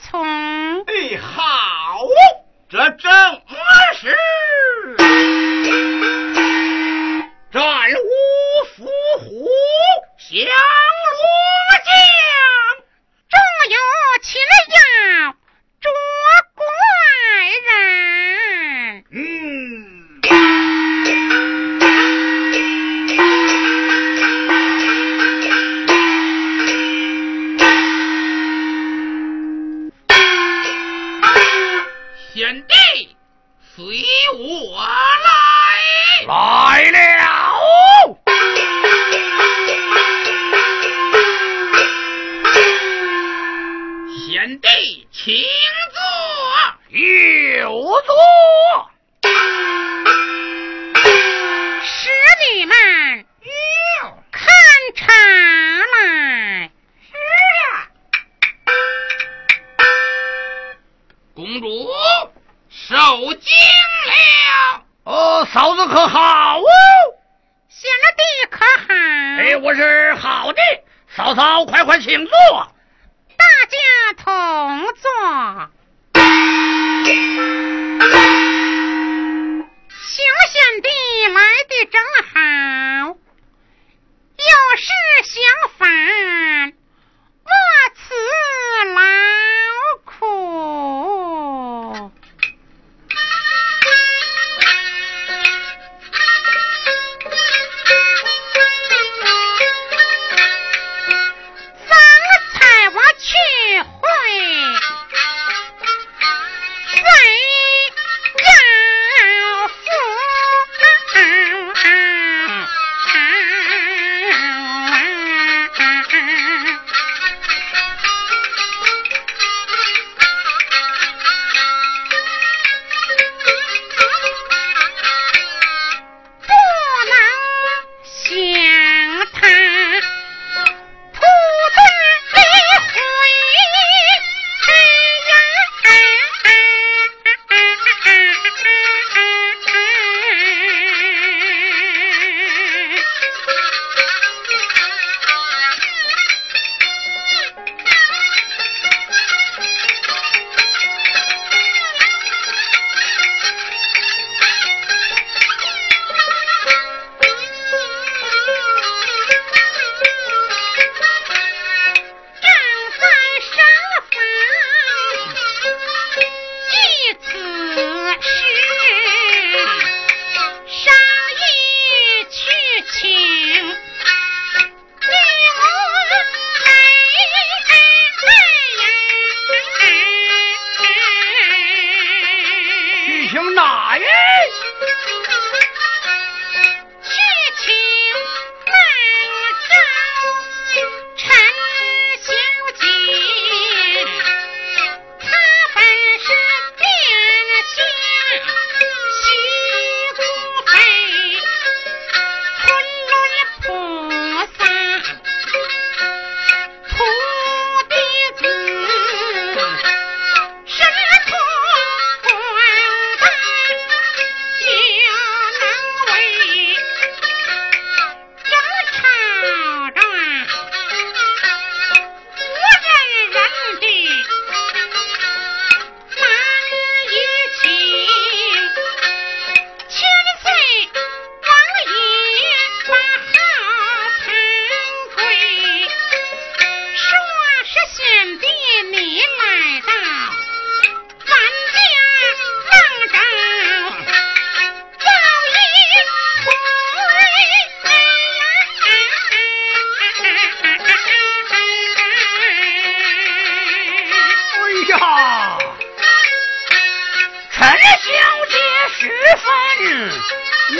从。哎，好，这正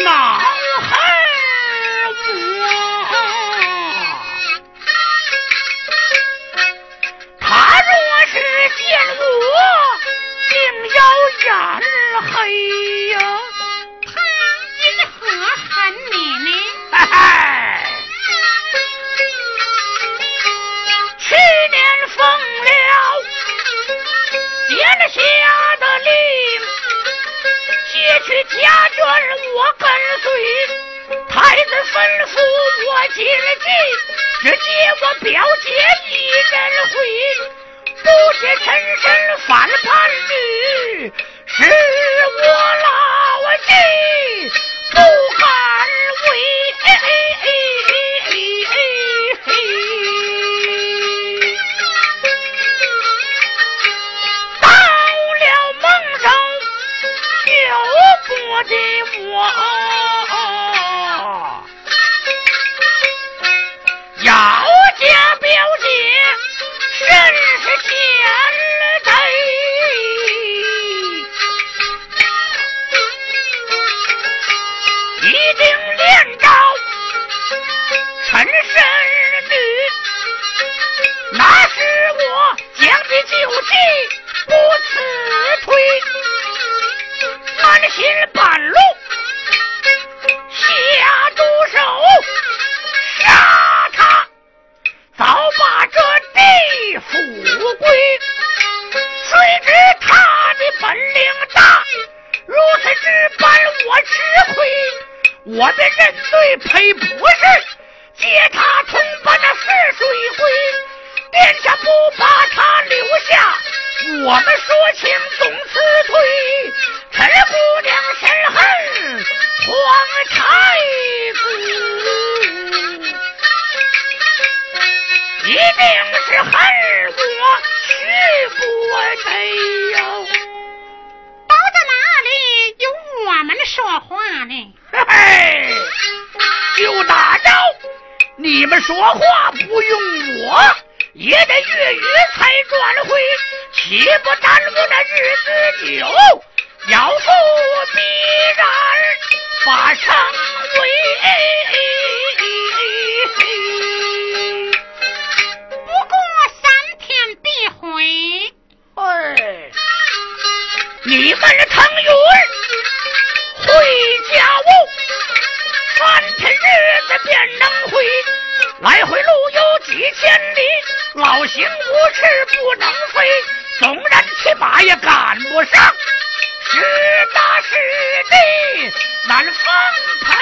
恼恨我他若是见我定要眼黑呀。家眷我跟随，太子吩咐我谨记，只接我表姐一人回，不接陈生反叛女，是我老吉不敢。的我。嘿嘿，就打招你们说话不用我，也得粤语才转会，岂不耽误那日子久？要不必然把伤为。不过三天必回。哎，你们的腾云会。半天日子便能回来，回路有几千里，老行无翅不能飞，纵然骑马也赶不上，实打实地难分配。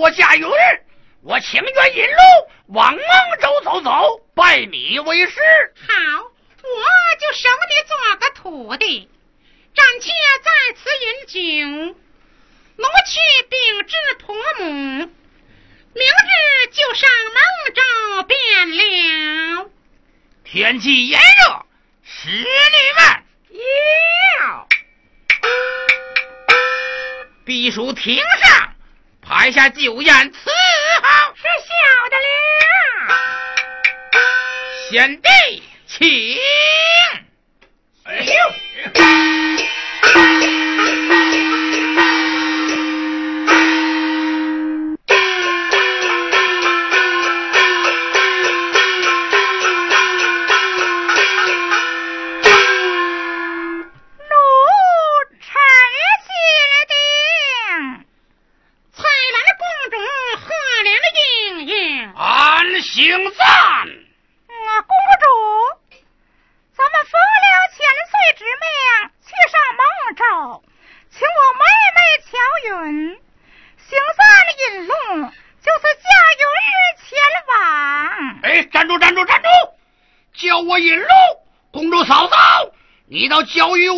我嫁允，我情愿引路往孟州走走，拜你为师。好，我就收你做个徒弟。暂且在此饮酒，奴去禀知婆母，明日就上孟州便了。天气炎热，使女们要避暑亭上排下酒宴伺候。是小的了。贤弟，请。哎呦！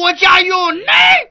我家有奶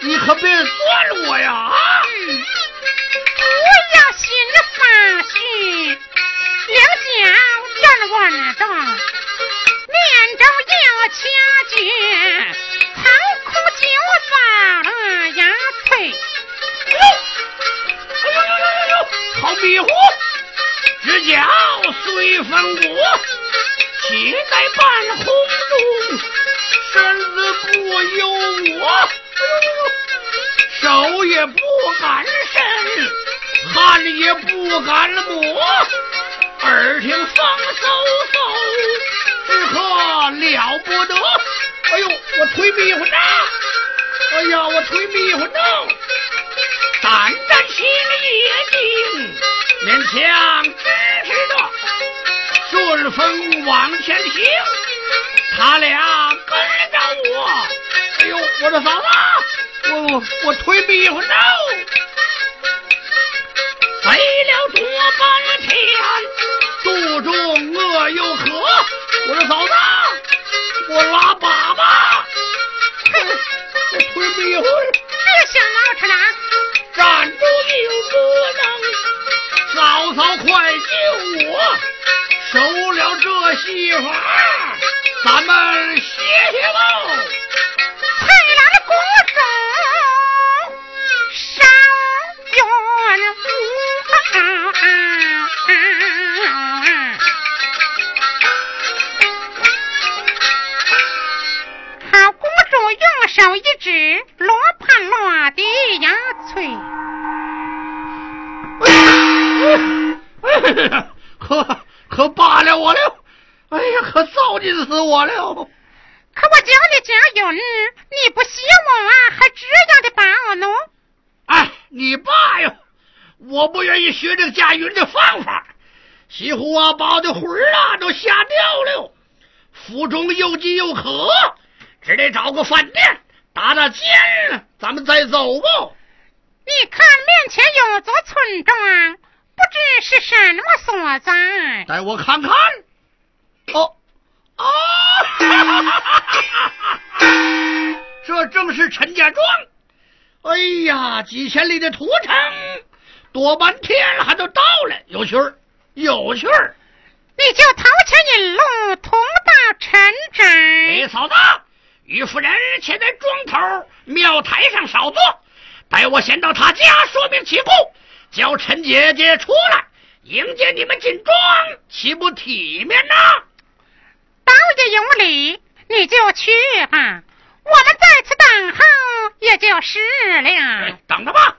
你你可别算我呀！站稳当，面中要掐诀，残酷就发了牙脆。哎呦呦呦呦呦，好迷糊！只叫随风过。气在半空中，身子不由我，手也不敢伸，汗也不敢抹，耳听风嗖嗖，只可了不得。哎呦，我腿迷糊呢！哎呀，我腿迷糊呢！胆战心也惊，勉强支持着。顺风往前行，他俩跟着我。哎呦，我的嫂子，我我我腿迷糊了。飞了多半天，肚中饿又渴。我说嫂子，我拉粑粑。哼，我腿迷糊。别想闹出来，站住又不能，嫂嫂快救我！收了这戏法，咱们歇歇吧。太郎的公用手一指，罗盘落地呀脆。可。可罢了我了，哎呀，可糟践死我了！可我教你家云，你不喜我，还这样的把我弄？哎，你爸呀，我不愿意学这个驾云的方法。西湖啊，把我的魂儿啊都吓掉了，腹中又饥又渴，只得找个饭店打打尖，咱们再走吧。你看面前有座村庄，不知是什么所在？带我看看。哦，啊，这正是陈家庄。哎呀，几千里的途程，多半天还都到了，有趣儿。有趣儿，你就头前引路，同到陈宅。哎，嫂子，于夫人且在庄头庙台上少坐，待我先到他家说明起故，叫陈姐姐出来迎接你们进庄，岂不体面呐？道也有理，你就去吧，我们在此等候也就是了。等着吧。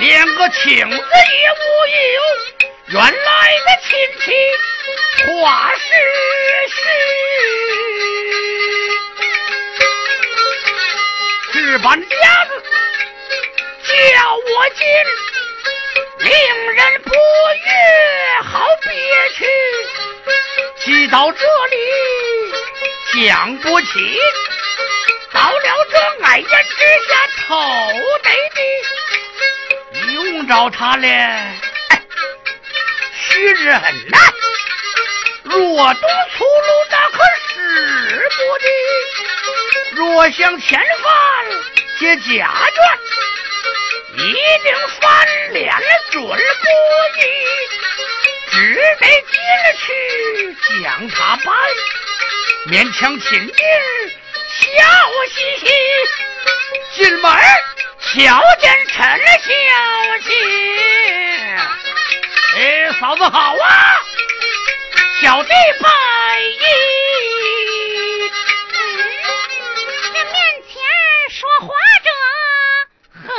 连个请字也无有，原来的亲戚话是实，值班家。子叫我进，令人不悦，好憋屈。骑到这里讲不起，到了这矮檐之下偷得的，用着他了，许人呐，若懂粗鲁，那可是不的；若想遣犯接家眷，一定翻脸准不义，只得进去将他办，勉强亲弟笑嘻嘻，进门瞧见陈小姐，哎，嫂子好啊，小弟拜一。这面前说话者何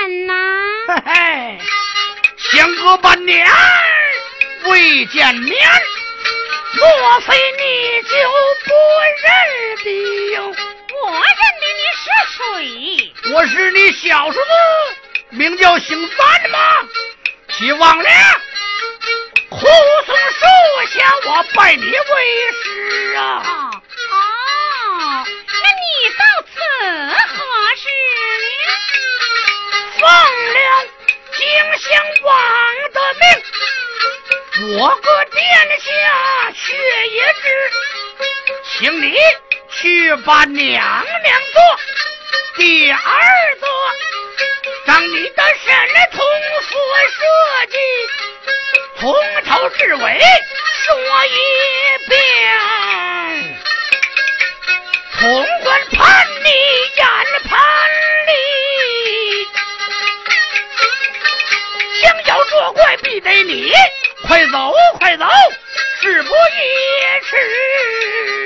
人呐？嘿嘿，相隔半年未见面，莫非你就不认得哟？我认得你是谁？我是你小叔子，名叫姓赞吗？起忘了护送树下，我拜你为师啊！哦哦，那你到此何事呢？奉了荆襄王的命，我个殿下却也知，请你去把娘娘做第二座，让你的神通所设计，从头至尾说一遍。潼关盼你眼盼里，想要作怪必得你，快走快走，事不宜迟。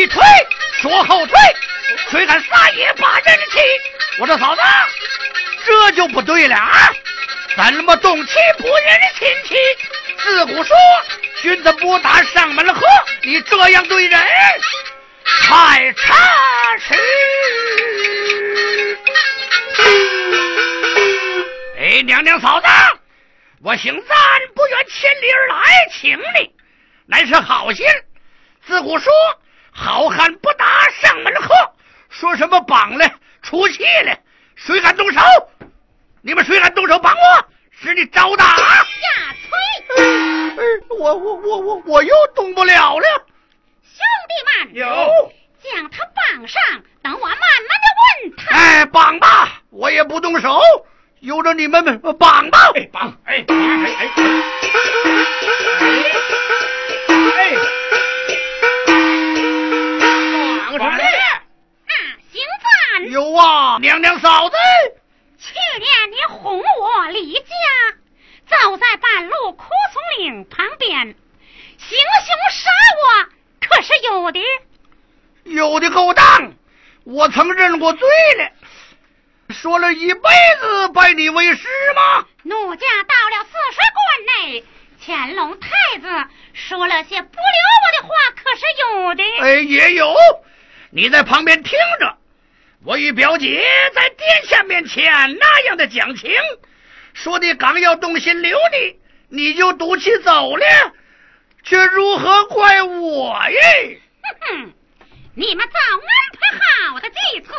一推，说后退，谁敢撒野把人气？我说嫂子，这就不对了啊！怎么动气不认亲戚？自古说君子不打上门喝，你这样对人太差池。哎，娘娘嫂子。我姓赞，不远千里而来，请你，乃是好心。自古说好汉不打上门喝，说什么绑了出气了，谁敢动手？你们谁敢动手绑我？是你招打！下催，我我我我我又动不了了。兄弟们，有，将他绑上，等我慢慢的问他。哎，绑吧，我也不动手，由着你们们绑吧。哎，绑，哎哎哎哎有啊，娘娘嫂子，去年你哄我离家，走在半路枯松岭旁边，行凶杀我，可是有的。有的勾当，我曾认过罪了，说了一辈子拜你为师吗？奴家到了泗水关内，乾隆太子说了些不留我的话，可是有的。哎，也有，你在旁边听着。我与表姐在殿下面前那样的讲情，说的刚要动心留你，你就赌气走了，却如何怪我呀？哼哼，你们早安排好的计策，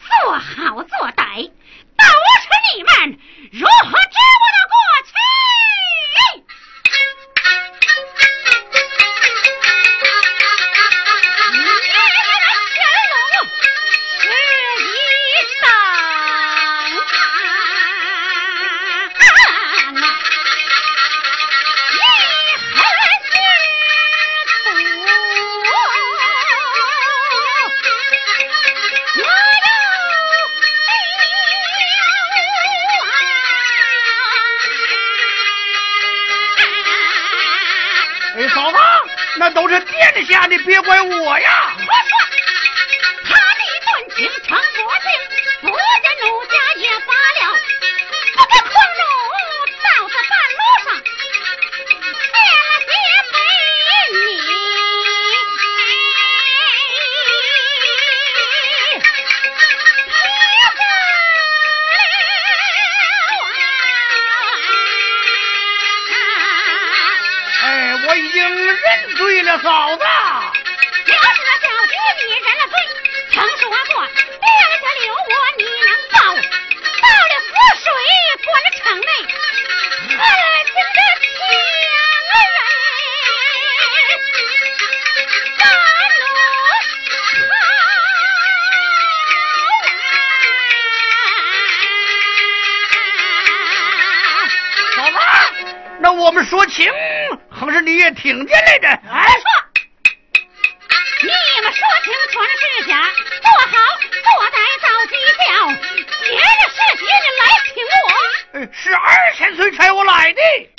做好做歹，都是你们如何知我的过去？那都是殿下的别怪我呀。我说他的断情成魔性不嫂子，要是小菊你认了罪，曾说过，爹家留我你能报，到了死水关城内，何等的艰难！难奴，嫂子，那我们说情，横是你也听见来着，哎。全是假，坐好坐在到鸡叫，别人是别人来请我，是二千岁差我来的。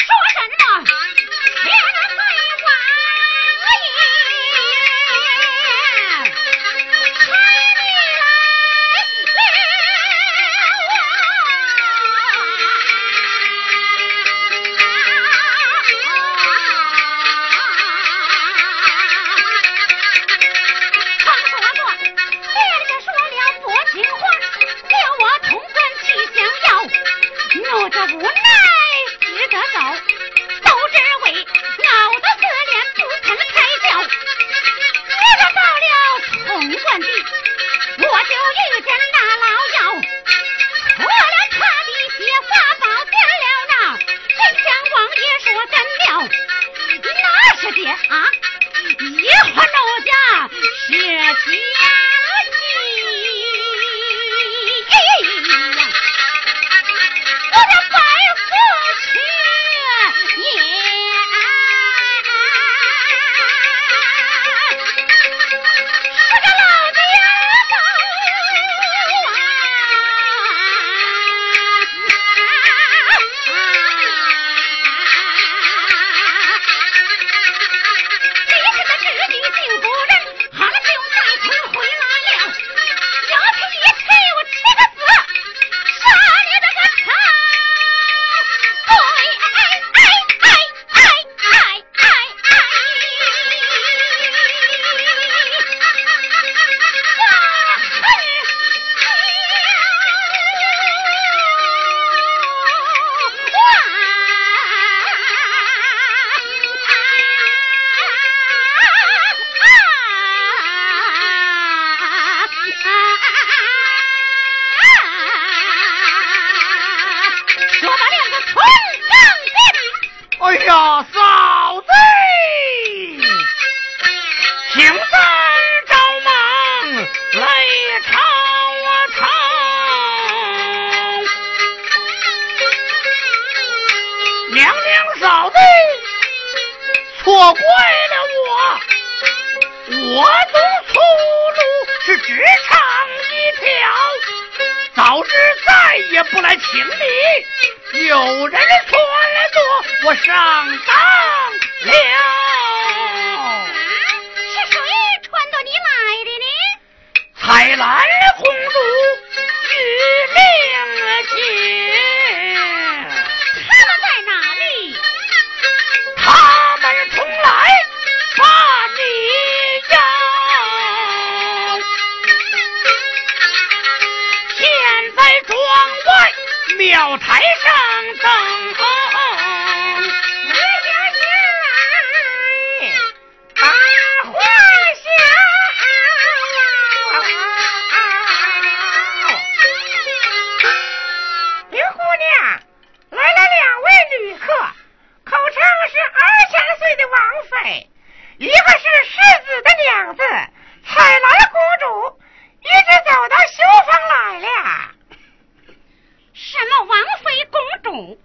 don't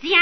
简